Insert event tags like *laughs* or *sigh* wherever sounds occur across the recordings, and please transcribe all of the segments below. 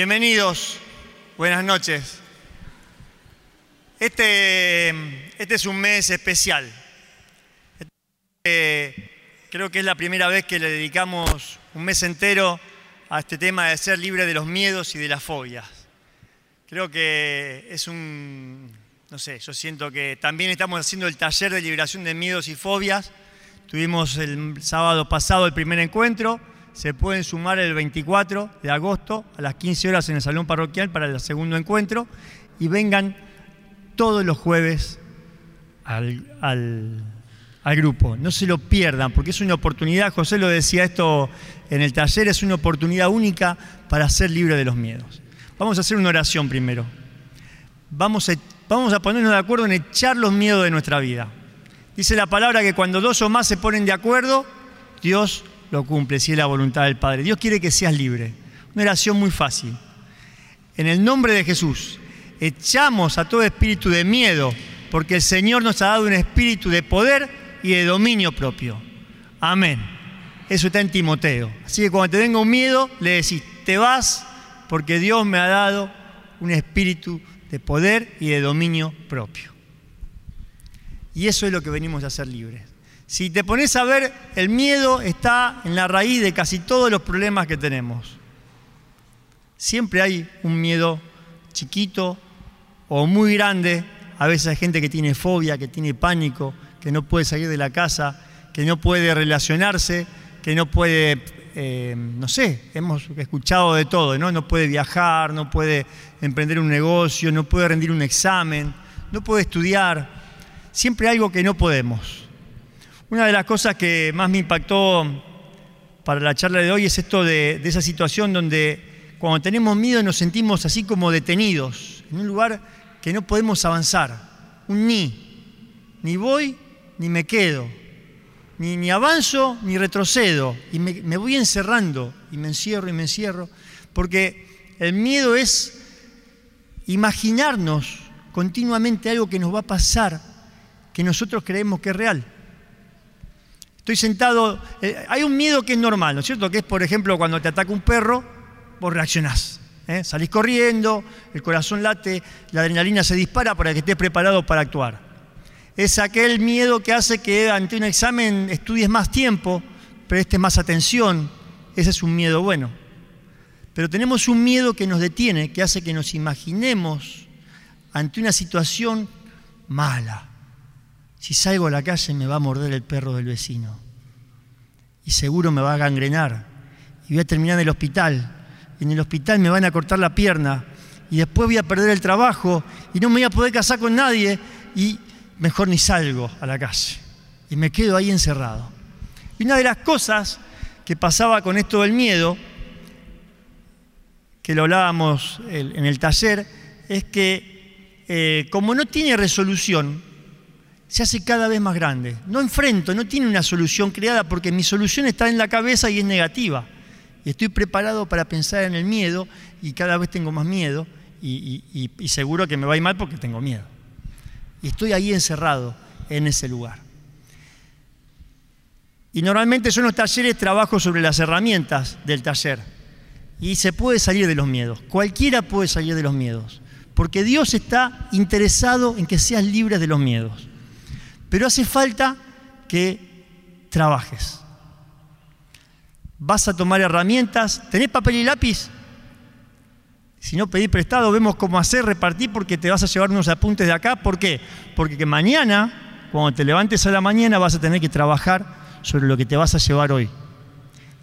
Bienvenidos, buenas noches. Este, este es un mes especial. Eh, creo que es la primera vez que le dedicamos un mes entero a este tema de ser libre de los miedos y de las fobias. Creo que es un, no sé, yo siento que también estamos haciendo el taller de liberación de miedos y fobias. Tuvimos el sábado pasado el primer encuentro se pueden sumar el 24 de agosto a las 15 horas en el Salón Parroquial para el segundo encuentro y vengan todos los jueves al, grupo. No se lo pierdan porque es una oportunidad, José lo decía esto en el taller, es una oportunidad única para ser libre de los miedos. Vamos a hacer una oración primero. Vamos a, vamos a ponernos de acuerdo en echar los miedos de nuestra vida. Dice la palabra que cuando dos o más se ponen de acuerdo, Dios lo cumple, si es la voluntad del Padre. Dios quiere que seas libre. Una oración muy fácil. En el nombre de Jesús, echamos a todo espíritu de miedo, porque el Señor nos ha dado un espíritu de poder y de dominio propio. Amén. Eso está en Timoteo. Así que cuando te venga un miedo, le decís, te vas porque Dios me ha dado un espíritu de poder y de dominio propio. Y eso es lo que venimos a hacer libres. Si te pones a ver, el miedo está en la raíz de casi todos los problemas que tenemos. Siempre hay un miedo chiquito o muy grande. A veces hay gente que tiene fobia, que tiene pánico, que no puede salir de la casa, que no puede relacionarse, que no puede, eh, no sé, hemos escuchado de todo, ¿no? No puede viajar, no puede emprender un negocio, no puede rendir un examen, no puede estudiar. Siempre hay algo que no podemos. Una de las cosas que más me impactó para la charla de hoy es esto de, esa situación donde cuando tenemos miedo nos sentimos así como detenidos, en un lugar que no podemos avanzar, un ni, ni voy ni me quedo, ni, ni avanzo ni retrocedo, y me, me voy encerrando y me encierro y me encierro, porque el miedo es imaginarnos continuamente algo que nos va a pasar, que nosotros creemos que es real. Estoy sentado, eh, hay un miedo que es normal, ¿no es cierto? Que es, por ejemplo, cuando te ataca un perro, vos reaccionás. ¿eh? Salís corriendo, el corazón late, la adrenalina se dispara para que estés preparado para actuar. Es aquel miedo que hace que ante un examen estudies más tiempo, prestes más atención. Ese es un miedo bueno. Pero tenemos un miedo que nos detiene, que hace que nos imaginemos ante una situación mala, si salgo a la calle me va a morder el perro del vecino. Y seguro me va a gangrenar. Y voy a terminar en el hospital. Y en el hospital me van a cortar la pierna. Y después voy a perder el trabajo. Y no me voy a poder casar con nadie. Y mejor ni salgo a la calle. Y me quedo ahí encerrado. Y una de las cosas que pasaba con esto del miedo, que lo hablábamos en el taller, es que eh, como no tiene resolución, se hace cada vez más grande. No enfrento, no tiene una solución creada porque mi solución está en la cabeza y es negativa. Estoy preparado para pensar en el miedo y cada vez tengo más miedo y, seguro que me va a ir mal porque tengo miedo. Y estoy ahí encerrado en ese lugar. Y normalmente yo en los talleres trabajo sobre las herramientas del taller. Y se puede salir de los miedos. Cualquiera puede salir de los miedos. Porque Dios está interesado en que seas libre de los miedos. Pero hace falta que trabajes. Vas a tomar herramientas. ¿Tenés papel y lápiz? Si no, pedí prestado, vemos cómo hacer, repartir, porque te vas a llevar unos apuntes de acá. ¿Por qué? Porque que mañana, cuando te levantes a la mañana, vas a tener que trabajar sobre lo que te vas a llevar hoy.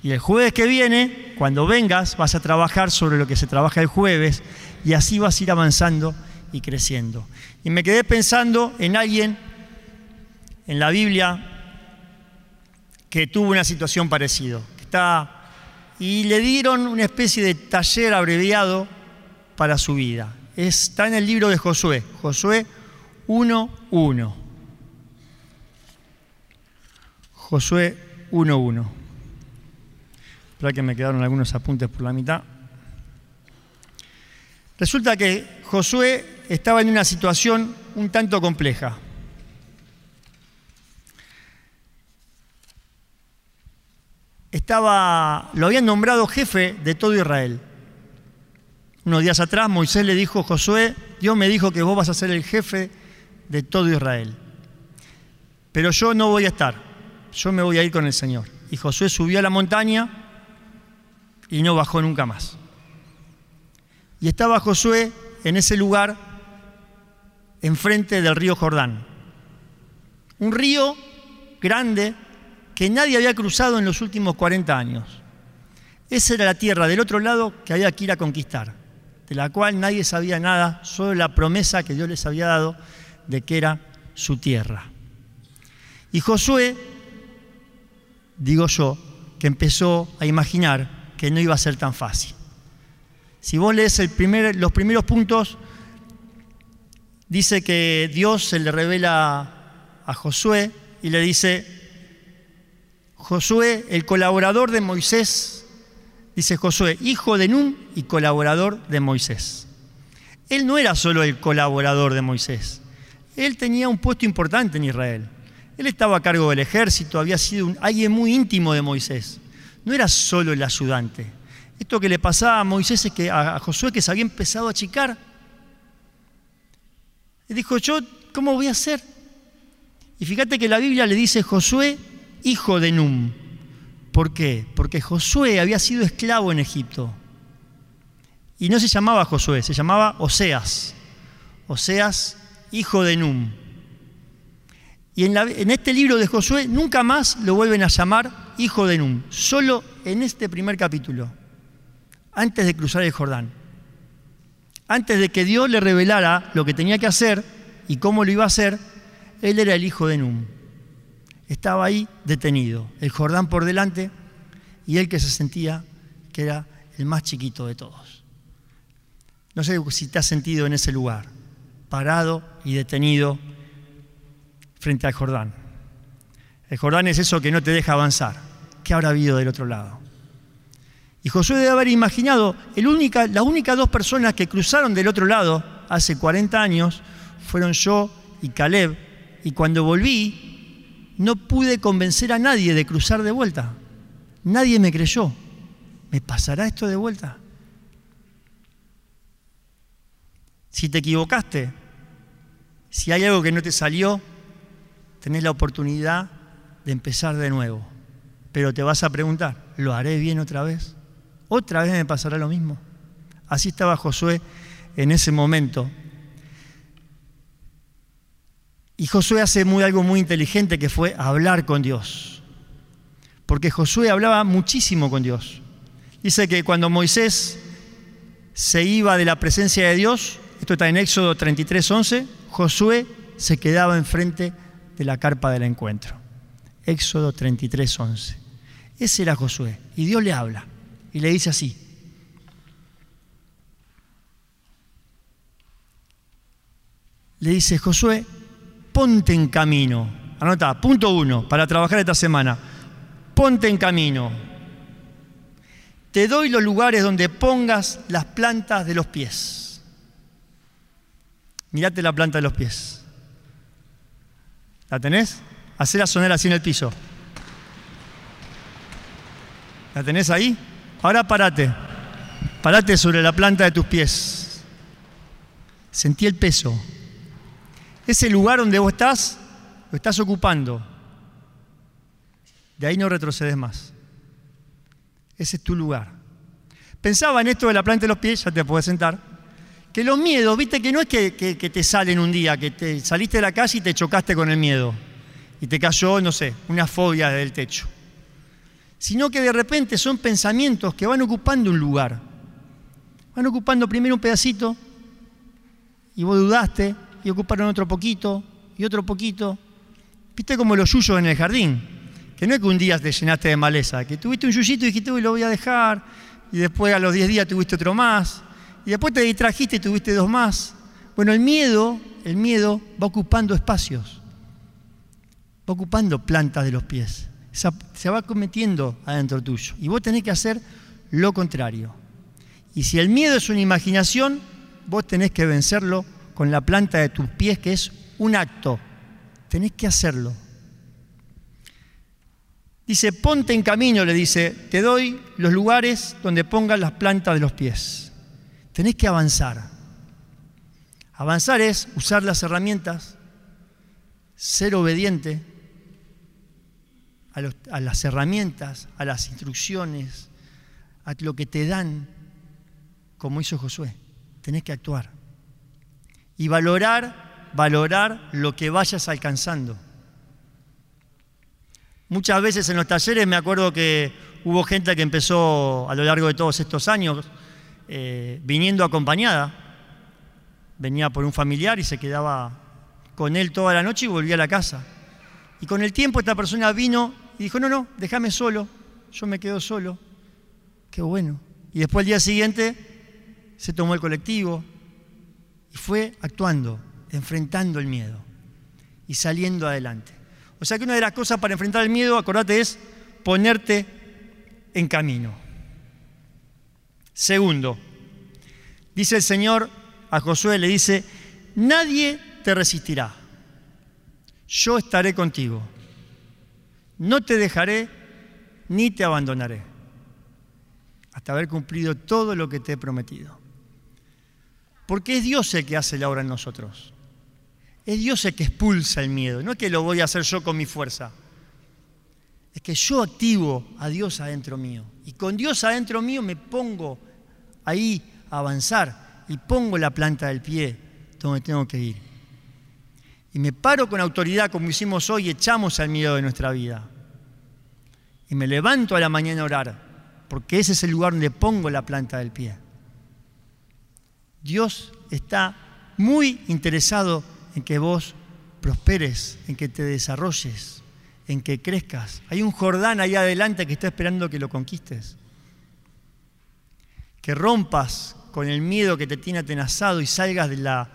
Y el jueves que viene, cuando vengas, vas a trabajar sobre lo que se trabaja el jueves y así vas a ir avanzando y creciendo. Y me quedé pensando en alguien en la Biblia que tuvo una situación parecida. Está, y le dieron una especie de taller abreviado para su vida. Está en el libro de Josué, Josué 1.1. Josué 1.1. Espera que me quedaron algunos apuntes por la mitad. Resulta que Josué estaba en una situación un tanto compleja. Estaba, lo habían nombrado jefe de todo Israel. Unos días atrás Moisés le dijo a Josué, Dios me dijo que vos vas a ser el jefe de todo Israel. Pero yo no voy a estar, yo me voy a ir con el Señor. Y Josué subió a la montaña y no bajó nunca más. Y estaba Josué en ese lugar enfrente del río Jordán. Un río grande que nadie había cruzado en los últimos 40 años. Esa era la tierra del otro lado que había que ir a conquistar, de la cual nadie sabía nada, solo la promesa que Dios les había dado de que era su tierra. Y Josué, digo yo, que empezó a imaginar que no iba a ser tan fácil. Si vos lees los primeros puntos, dice que Dios se le revela a Josué y le dice, Josué, el colaborador de Moisés, dice Josué, hijo de Nun y colaborador de Moisés. Él no era solo el colaborador de Moisés, él tenía un puesto importante en Israel. Él estaba a cargo del ejército, había sido alguien muy íntimo de Moisés. No era solo el ayudante. Esto que le pasaba a Moisés es que a Josué que se había empezado a achicar. Y dijo, yo, ¿cómo voy a hacer? Y fíjate que la Biblia le dice Josué, hijo de Num. ¿Por qué? Porque Josué había sido esclavo en Egipto. Y no se llamaba Josué, se llamaba Oseas. Oseas, hijo de Num. Y en, en, este libro de Josué nunca más lo vuelven a llamar hijo de Num, solo en este primer capítulo, antes de cruzar el Jordán. Antes de que Dios le revelara lo que tenía que hacer y cómo lo iba a hacer, él era el hijo de Num. Estaba ahí detenido, el Jordán por delante y él que se sentía que era el más chiquito de todos. No sé si te has sentido en ese lugar, parado y detenido frente al Jordán. El Jordán es eso que no te deja avanzar. ¿Qué habrá habido del otro lado? Y Josué debe haber imaginado, única, las únicas dos personas que cruzaron del otro lado hace 40 años fueron yo y Caleb. Y cuando volví, no pude convencer a nadie de cruzar de vuelta. Nadie me creyó. ¿Me pasará esto de vuelta? Si te equivocaste, si hay algo que no te salió, tenés la oportunidad de empezar de nuevo. Pero te vas a preguntar, ¿lo haré bien otra vez? ¿Otra vez me pasará lo mismo? Así estaba Josué en ese momento. Y Josué hace muy, algo muy inteligente que fue hablar con Dios. Porque Josué hablaba muchísimo con Dios. Dice que cuando Moisés se iba de la presencia de Dios, esto está en Éxodo 33, 11, Josué se quedaba enfrente de la carpa del encuentro. Éxodo 33, 11. Ese era Josué. Y Dios le habla y le dice así. Le dice, Josué, ponte en camino. Anota, punto uno, para trabajar esta semana. Ponte en camino. Te doy los lugares donde pongas las plantas de los pies. Mirate la planta de los pies. ¿La tenés? Hacela sonar así en el piso. ¿La tenés ahí? Ahora parate. Parate sobre la planta de tus pies. Sentí el peso. Ese lugar donde vos estás, lo estás ocupando. De ahí no retrocedes más. Ese es tu lugar. Pensaba en esto de la planta de los pies, ya te puedes sentar. Que los miedos, viste que no es que, te salen un día, que te saliste de la casa y te chocaste con el miedo y te cayó, no sé, una fobia del techo. Sino que de repente son pensamientos que van ocupando un lugar. Van ocupando primero un pedacito y vos dudaste y ocuparon otro poquito y otro poquito. Viste como los yuyos en el jardín, que no es que un día te llenaste de maleza, que tuviste un yuyito y dijiste, uy, lo voy a dejar, y después a los 10 días tuviste otro más, y después te distrajiste y tuviste dos más. Bueno, el miedo, el miedo va ocupando espacios va ocupando plantas de los pies, se va cometiendo adentro tuyo. Y vos tenés que hacer lo contrario. Y si el miedo es una imaginación, vos tenés que vencerlo con la planta de tus pies, que es un acto. Tenés que hacerlo. Dice, ponte en camino, le dice, te doy los lugares donde pongas las plantas de los pies. tenés que avanzar. Avanzar es usar las herramientas, ser obediente a, las herramientas, a las instrucciones, a lo que te dan, como hizo Josué. Tenés que actuar. Y valorar, valorar lo que vayas alcanzando. Muchas veces en los talleres me acuerdo que hubo gente que empezó a lo largo de todos estos años eh, viniendo acompañada venía por un familiar y se quedaba con él toda la noche y volvía a la casa. Y con el tiempo esta persona vino y dijo, no, no, déjame solo, yo me quedo solo. Qué bueno. Y después el día siguiente se tomó el colectivo fue actuando, enfrentando el miedo y saliendo adelante. O sea que una de las cosas para enfrentar el miedo, acordate, es ponerte en camino. Segundo, dice el Señor, a Josué le dice, nadie te resistirá, yo estaré contigo, no te dejaré ni te abandonaré, hasta haber cumplido todo lo que te he prometido. Porque es Dios el que hace la obra en nosotros. Es Dios el que expulsa el miedo, no es que lo voy a hacer yo con mi fuerza. Es que yo activo a Dios adentro mío. Y con Dios adentro mío me pongo ahí a avanzar y pongo la planta del pie donde tengo que ir. Y me paro con autoridad como hicimos hoy, echamos al miedo de nuestra vida. Y me levanto a la mañana a orar, porque ese es el lugar donde pongo la planta del pie. Dios está muy interesado en que vos prosperes, en que te desarrolles, en que crezcas. Hay un Jordán ahí adelante que está esperando que lo conquistes. Que rompas con el miedo que te tiene atenazado y salgas de la,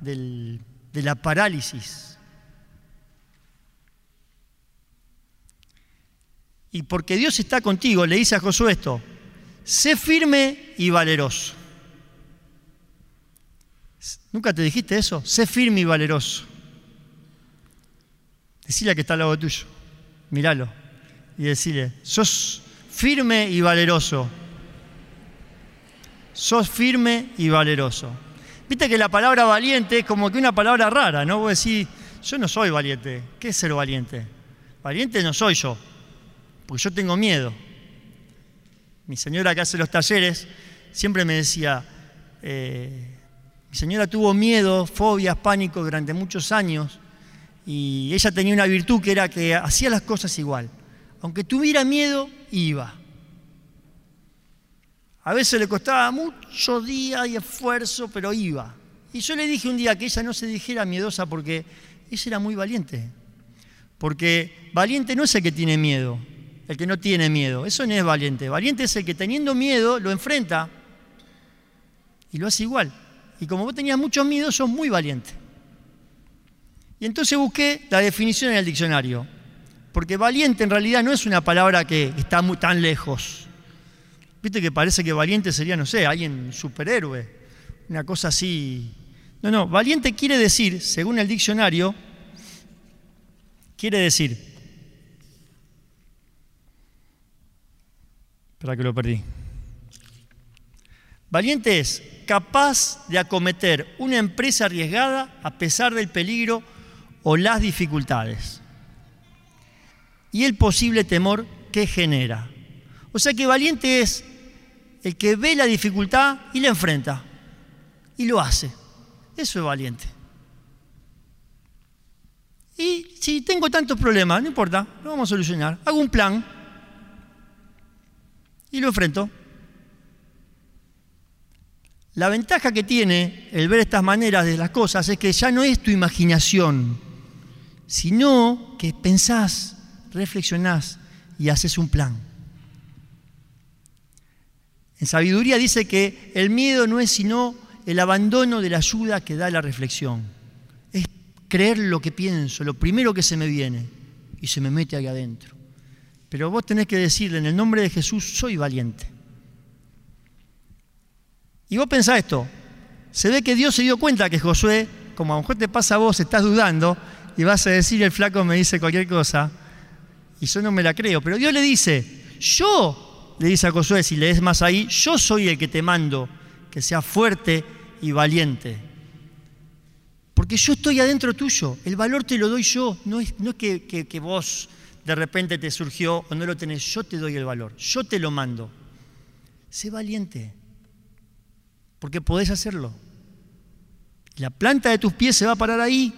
de la parálisis. Y porque Dios está contigo, le dice a Josué esto, sé firme y valeroso. ¿Nunca te dijiste eso? Sé firme y valeroso. Decile que está al lado tuyo, míralo y decile, sos firme y valeroso sos firme y valeroso. Viste que la palabra valiente es como que una palabra rara, ¿no? Vos decís, yo no soy valiente. ¿Qué es ser valiente? Valiente no soy yo, porque yo tengo miedo. Mi señora que hace los talleres siempre me decía, eh, mi señora tuvo miedo, fobias, pánico durante muchos años y ella tenía una virtud que era que hacía las cosas igual. Aunque tuviera miedo, iba. A veces le costaba mucho día y esfuerzo, pero iba. Y yo le dije un día que ella no se dijera miedosa porque ella era muy valiente. Porque valiente no es el que tiene miedo, el que no tiene miedo. Eso no es valiente. Valiente es el que teniendo miedo lo enfrenta y lo hace igual. Y como vos tenías mucho miedo, sos muy valiente. Y entonces busqué la definición en el diccionario. Porque valiente en realidad no es una palabra que está muy, tan lejos. Viste que parece que valiente sería, no sé, alguien superhéroe, una cosa así. No, no, valiente quiere decir, según el diccionario, quiere decir, espera que lo perdí. Valiente es capaz de acometer una empresa arriesgada a pesar del peligro o las dificultades y el posible temor que genera. O sea que valiente es el que ve la dificultad y la enfrenta. Y lo hace. Eso es valiente. Y si tengo tantos problemas, no importa, lo vamos a solucionar. Hago un plan y lo enfrento. La ventaja que tiene el ver estas maneras de las cosas es que ya no es tu imaginación, sino que pensás, reflexionás y haces un plan. En sabiduría dice que el miedo no es sino el abandono de la ayuda que da la reflexión. Es creer lo que pienso, lo primero que se me viene y se me mete ahí adentro. Pero vos tenés que decirle, en el nombre de Jesús, soy valiente. Y vos pensás esto, se ve que Dios se dio cuenta que Josué, como a lo mejor te pasa a vos, estás dudando y vas a decir, el flaco me dice cualquier cosa, y yo no me la creo, pero Dios le dice, yo le dice a Josué, si lees más ahí, yo soy el que te mando que seas fuerte y valiente. Porque yo estoy adentro tuyo, el valor te lo doy yo, no es, no es que, que vos de repente te surgió o no lo tenés, yo te doy el valor, yo te lo mando. Sé valiente, porque podés hacerlo. La planta de tus pies se va a parar ahí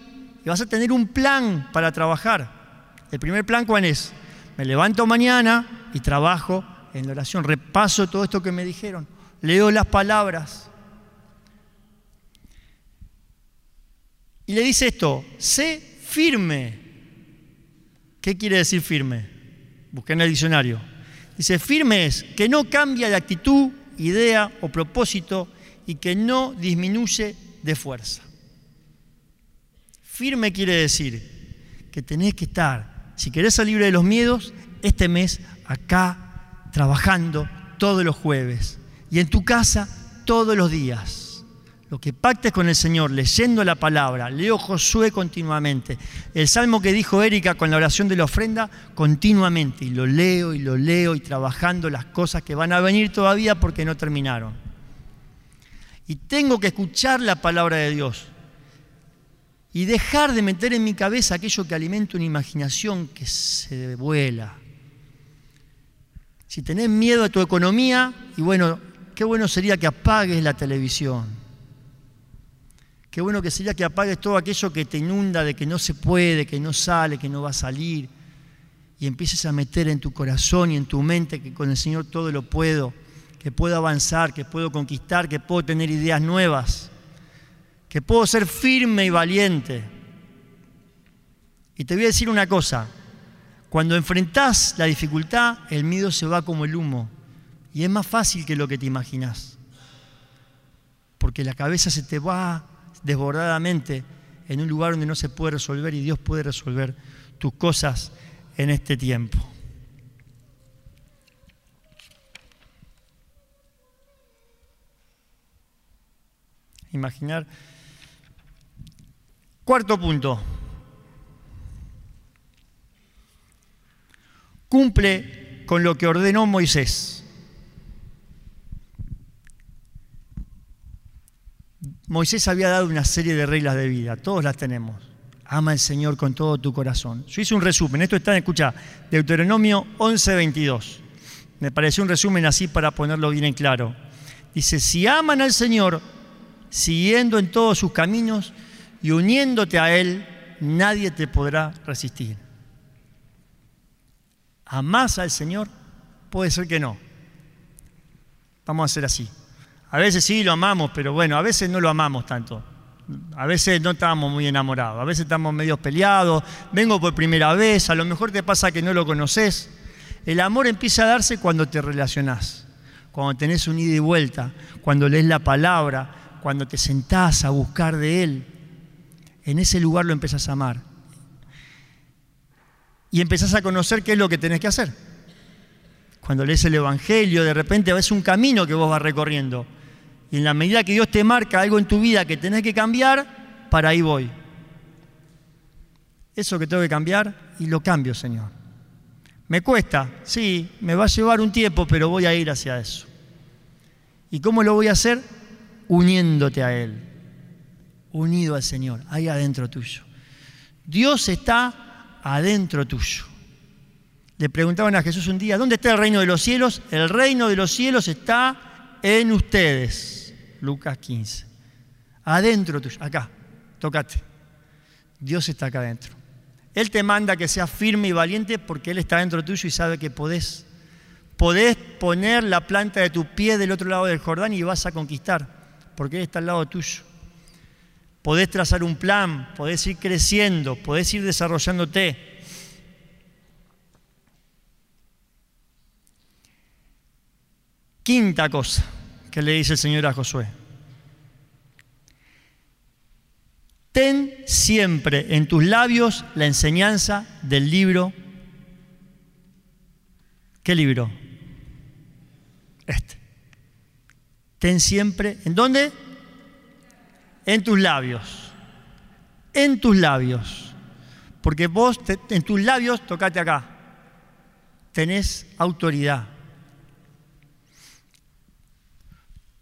y vas a tener un plan para trabajar. El primer plan, ¿cuál es? Me levanto mañana y trabajo en la oración, repaso todo esto que me dijeron, leo las palabras. Y le dice esto, sé firme. ¿Qué quiere decir firme? Busqué en el diccionario. Dice, firme es que no cambia de actitud, idea o propósito y que no disminuye de fuerza. Firme quiere decir que tenés que estar, si querés salir de los miedos, este mes acá trabajando todos los jueves y en tu casa todos los días. Lo que pactes con el Señor, leyendo la palabra, leo Josué continuamente. El salmo que dijo Erika con la oración de la ofrenda, continuamente. Y lo leo y lo leo y trabajando las cosas que van a venir todavía porque no terminaron. Y tengo que escuchar la palabra de Dios. Y dejar de meter en mi cabeza aquello que alimenta una imaginación que se vuela. Si tenés miedo a tu economía, y bueno, qué bueno sería que apagues la televisión Qué bueno que sería que apagues todo aquello que te inunda de que no se puede, que no sale, que no va a salir. Y empieces a meter en tu corazón y en tu mente que con el Señor todo lo puedo, que puedo avanzar, que puedo conquistar, que puedo tener ideas nuevas, que puedo ser firme y valiente. Y te voy a decir una cosa, cuando enfrentás la dificultad, el miedo se va como el humo. Y es más fácil que lo que te imaginas. Porque la cabeza se te va desbordadamente en un lugar donde no se puede resolver y Dios puede resolver tus cosas en este tiempo. Imaginar. Cuarto punto. Cumple con lo que ordenó Moisés. Moisés había dado una serie de reglas de vida, todos las tenemos. Ama al Señor con todo tu corazón. Yo hice un resumen, esto está, escucha, Deuteronomio 11:22. Me pareció un resumen así para ponerlo bien en claro. Dice, si aman al Señor, siguiendo en todos sus caminos y uniéndote a Él, nadie te podrá resistir. ¿Amás al Señor? Puede ser que no. Vamos a hacer así. A veces sí lo amamos, pero bueno, a veces no lo amamos tanto. A veces no estamos muy enamorados, a veces estamos medio peleados, vengo por primera vez, a lo mejor te pasa que no lo conoces. El amor empieza a darse cuando te relacionás, cuando tenés un ida y vuelta, cuando lees la palabra, cuando te sentás a buscar de Él. En ese lugar lo empezás a amar. Y empezás a conocer qué es lo que tenés que hacer. Cuando lees el Evangelio, de repente ves un camino que vos vas recorriendo. Y en la medida que Dios te marca algo en tu vida que tenés que cambiar, para ahí voy. Eso que tengo que cambiar y lo cambio, Señor. Me cuesta, sí, me va a llevar un tiempo, pero voy a ir hacia eso. ¿Y cómo lo voy a hacer? Uniéndote a Él, unido al Señor, ahí adentro tuyo. Dios está adentro tuyo. Le preguntaban a Jesús un día, ¿dónde está el reino de los cielos? El reino de los cielos está en ustedes. Lucas 15. Adentro tuyo, acá, tócate. Dios está acá adentro. Él te manda que seas firme y valiente porque Él está dentro tuyo y sabe que podés. Podés poner la planta de tu pie del otro lado del Jordán y vas a conquistar, porque Él está al lado tuyo. Podés trazar un plan, podés ir creciendo, podés ir desarrollándote. Quinta cosa que le dice el Señor a Josué. Ten siempre en tus labios la enseñanza del libro. ¿Qué libro? Este. Ten siempre, ¿en dónde? En tus labios. En tus labios. Porque vos en tus labios, tocate acá, tenés autoridad.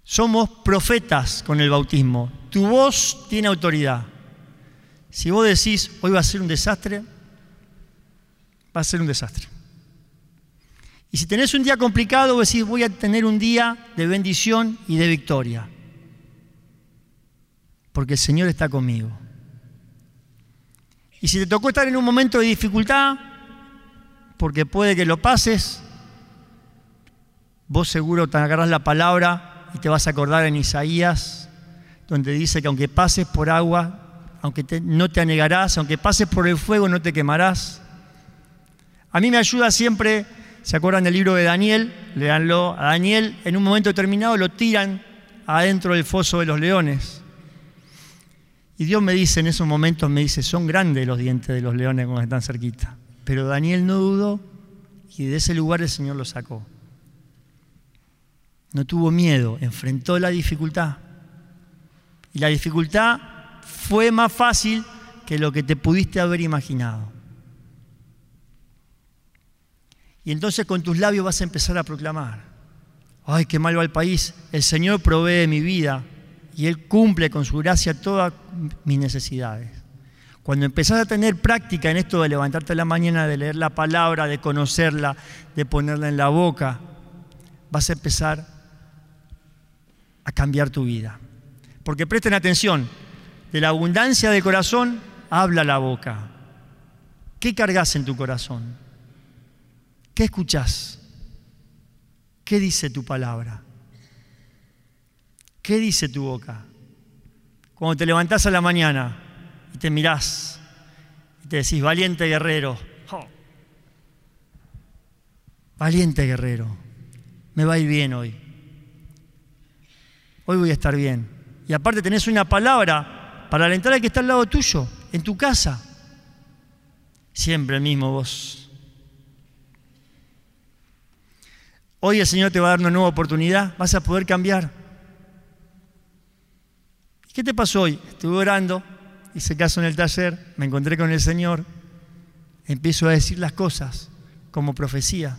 Somos profetas con el bautismo. Tu voz tiene autoridad. Si vos decís, hoy va a ser un desastre, va a ser un desastre. Y si tenés un día complicado, decís, voy a tener un día de bendición y de victoria. Porque el Señor está conmigo. Y si te tocó estar en un momento de dificultad, porque puede que lo pases, vos seguro te agarrás la palabra y te vas a acordar en Isaías, donde dice que aunque pases por agua, aunque no te anegarás, aunque pases por el fuego, no te quemarás. A mí me ayuda siempre, ¿se acuerdan del libro de Daniel? Leanlo. A Daniel, en un momento determinado, lo tiran adentro del foso de los leones. Y Dios me dice en esos momentos, me dice, son grandes los dientes de los leones cuando están cerquita. Pero Daniel no dudó y de ese lugar el Señor lo sacó. No tuvo miedo, enfrentó la dificultad. Y la dificultad fue más fácil que lo que te pudiste haber imaginado. Y entonces con tus labios vas a empezar a proclamar, ay, qué mal va el país, el Señor provee mi vida y Él cumple con su gracia todas mis necesidades. Cuando empezás a tener práctica en esto de levantarte la mañana, de leer la palabra, de conocerla, de ponerla en la boca, vas a empezar a cambiar tu vida. Porque presten atención, de la abundancia del corazón habla la boca. ¿Qué cargas en tu corazón? ¿Qué escuchás? ¿Qué dice tu palabra? ¿Qué dice tu boca? Cuando te levantás a la mañana y te mirás y te decís, valiente guerrero, valiente guerrero, me va a ir bien hoy. Hoy voy a estar bien. Y aparte tenés una palabra para alentar al que está al lado tuyo, en tu casa. Siempre el mismo vos. Hoy el Señor te va a dar una nueva oportunidad, vas a poder cambiar. ¿Qué te pasó hoy? Estuve orando, hice caso en el taller, me encontré con el Señor, empiezo a decir las cosas como profecía.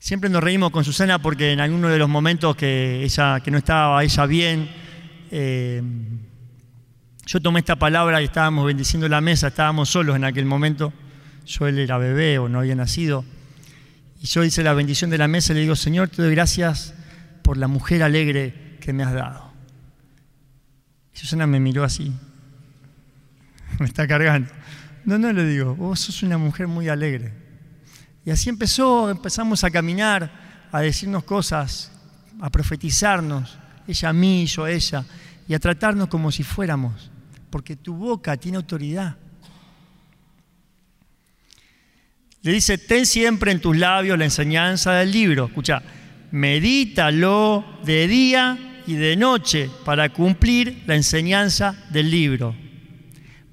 Siempre nos reímos con Susana porque en alguno de los momentos que ella que no estaba ella bien, eh, yo tomé esta palabra y estábamos bendiciendo la mesa, estábamos solos en aquel momento. Yo él era bebé o no había nacido. Y yo hice la bendición de la mesa y le digo, Señor, te doy gracias por la mujer alegre que me has dado. Y Susana me miró así. *laughs* Me está cargando. No, no le digo, vos sos una mujer muy alegre. Y así empezó, empezamos a caminar, a decirnos cosas, a profetizarnos, ella a mí, yo a ella, y a tratarnos como si fuéramos porque tu boca tiene autoridad. Le dice, ten siempre en tus labios la enseñanza del libro. Escucha, medítalo de día y de noche para cumplir la enseñanza del libro.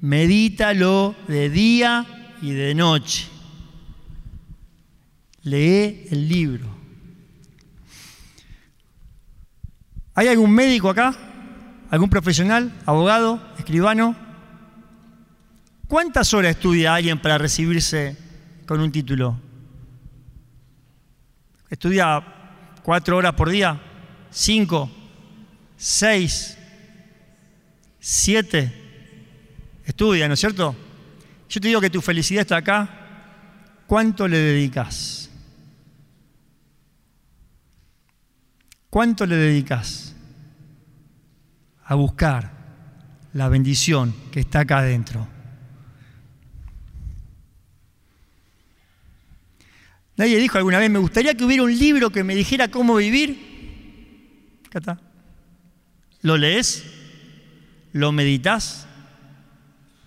Medítalo de día y de noche. Lee el libro. ¿Hay algún médico acá? ¿Algún profesional? ¿Abogado? ¿Escribano? ¿Cuántas horas estudia alguien para recibirse con un título? ¿Estudia cuatro horas por día? ¿Cinco? ¿Seis? ¿Siete? Estudia, ¿no es cierto? Yo te digo que tu felicidad está acá. ¿Cuánto le dedicas? ¿Cuánto le dedicas? A buscar la bendición que está acá adentro. Nadie dijo alguna vez, me gustaría que hubiera un libro que me dijera cómo vivir. Acá está. ¿Lo lees? ¿Lo meditas?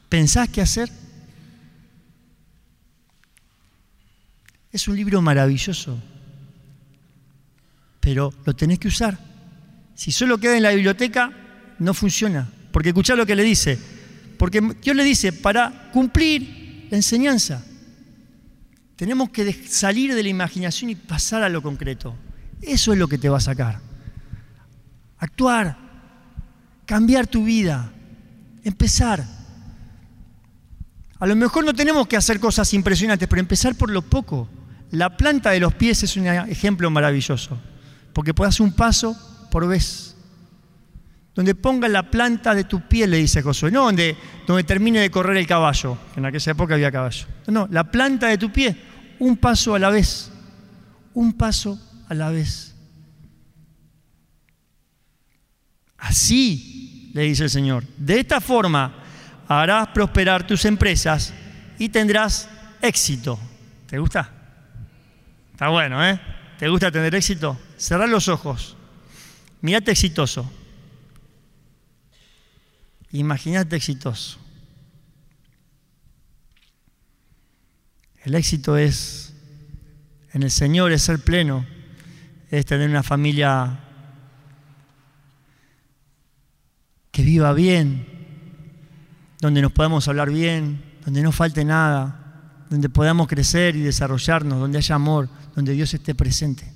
¿Pensás qué hacer? Es un libro maravilloso, pero lo tenés que usar. Si solo queda en la biblioteca, no funciona. Porque escuchá lo que le dice. Porque Dios le dice, para cumplir la enseñanza, tenemos que salir de la imaginación y pasar a lo concreto. Eso es lo que te va a sacar. Actuar, cambiar tu vida, empezar. A lo mejor no tenemos que hacer cosas impresionantes, pero empezar por lo poco. La planta de los pies es un ejemplo maravilloso, porque puedes un paso por vez. Donde ponga la planta de tu pie, le dice Josué, no donde, donde termine de correr el caballo, en aquella época había caballo. No, la planta de tu pie, un paso a la vez, un paso a la vez. Así, le dice el Señor, de esta forma harás prosperar tus empresas y tendrás éxito. ¿Te gusta? Está bueno, ¿eh? ¿Te gusta tener éxito? Cerrá los ojos. Mirate exitoso. Imagínate exitoso. El éxito es, en el Señor, es ser pleno, es tener una familia que viva bien, donde nos podamos hablar bien, donde no falte nada, donde podamos crecer y desarrollarnos, donde haya amor, donde Dios esté presente,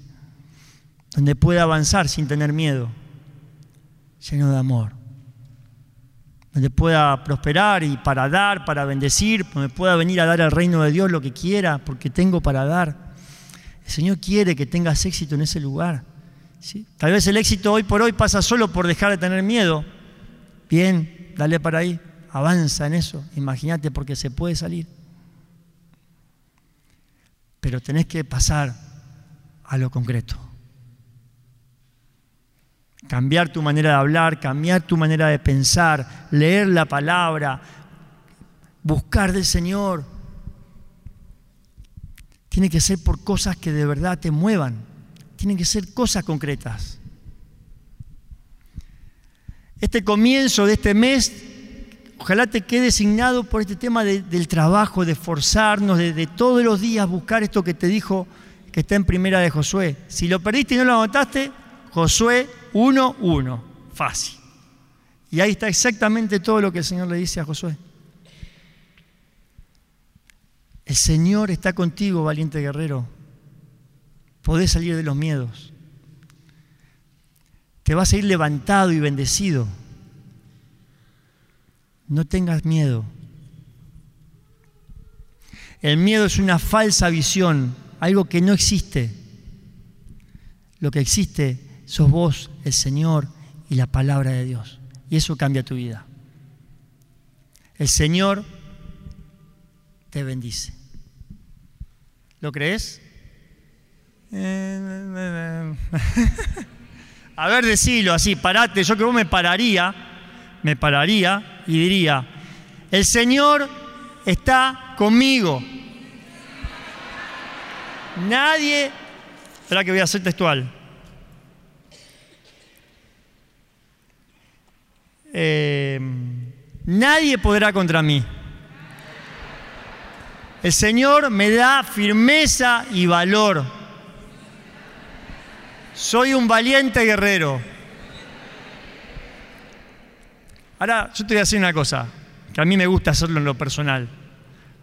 donde pueda avanzar sin tener miedo, lleno de amor, donde pueda prosperar y para dar, para bendecir, donde pueda venir a dar al reino de Dios lo que quiera, porque tengo para dar. El Señor quiere que tengas éxito en ese lugar. ¿sí? Tal vez el éxito hoy por hoy pasa solo por dejar de tener miedo. Bien, dale para ahí, avanza en eso, imagínate porque se puede salir pero tenés que pasar a lo concreto. Cambiar tu manera de hablar, cambiar tu manera de pensar, leer la palabra, buscar del Señor. Tiene que ser por cosas que de verdad te muevan. Tienen que ser cosas concretas. Este comienzo de este mes Ojalá te quede designado por este tema del trabajo, de esforzarnos, de, todos los días buscar esto que te dijo que está en primera de Josué. Si lo perdiste y no lo anotaste, Josué 1.1. Fácil. Y ahí está exactamente todo lo que el Señor le dice a Josué. El Señor está contigo, valiente guerrero. Podés salir de los miedos. Te vas a ir levantado y bendecido. No tengas miedo. El miedo es una falsa visión, algo que no existe. Lo que existe sos vos, el Señor y la palabra de Dios. Y eso cambia tu vida. El Señor te bendice. ¿Lo crees? *laughs* A ver, decilo así, parate. Yo que vos me pararía, me pararía y diría, el Señor está conmigo. Nadie, espera que voy a hacer textual. Eh, nadie podrá contra mí. El Señor me da firmeza y valor. Soy un valiente guerrero. Ahora, yo te voy a decir una cosa, que a mí me gusta hacerlo en lo personal.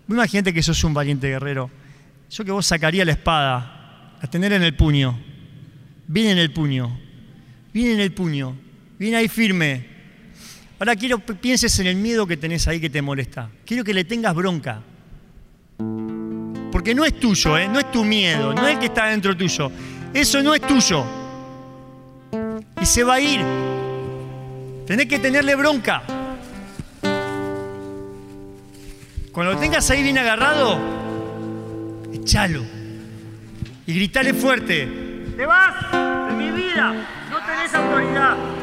Imagínate que sos un valiente guerrero. Yo que vos sacaría la espada, a tener en el puño. Viene en el puño. Viene en el puño. Viene ahí firme. Ahora quiero que pienses en el miedo que tenés ahí que te molesta. Quiero que le tengas bronca. Porque no es tuyo, ¿eh? no es tu miedo, no es el que está dentro tuyo. Eso no es tuyo. Y se va a ir. Tenés que tenerle bronca. Cuando lo tengas ahí bien agarrado, echalo. Y gritale fuerte. Te vas de mi vida. No tenés autoridad.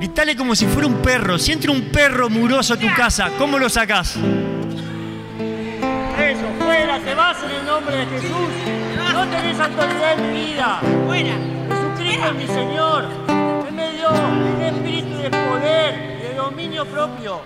Gritale como si fuera un perro. Si entra un perro muroso a tu casa, ¿cómo lo sacás? Eso, fuera, te vas en el nombre de Jesús. No tenés autoridad en mi vida. Fuera. Jesucristo es mi Señor me dio un espíritu de poder, de dominio propio.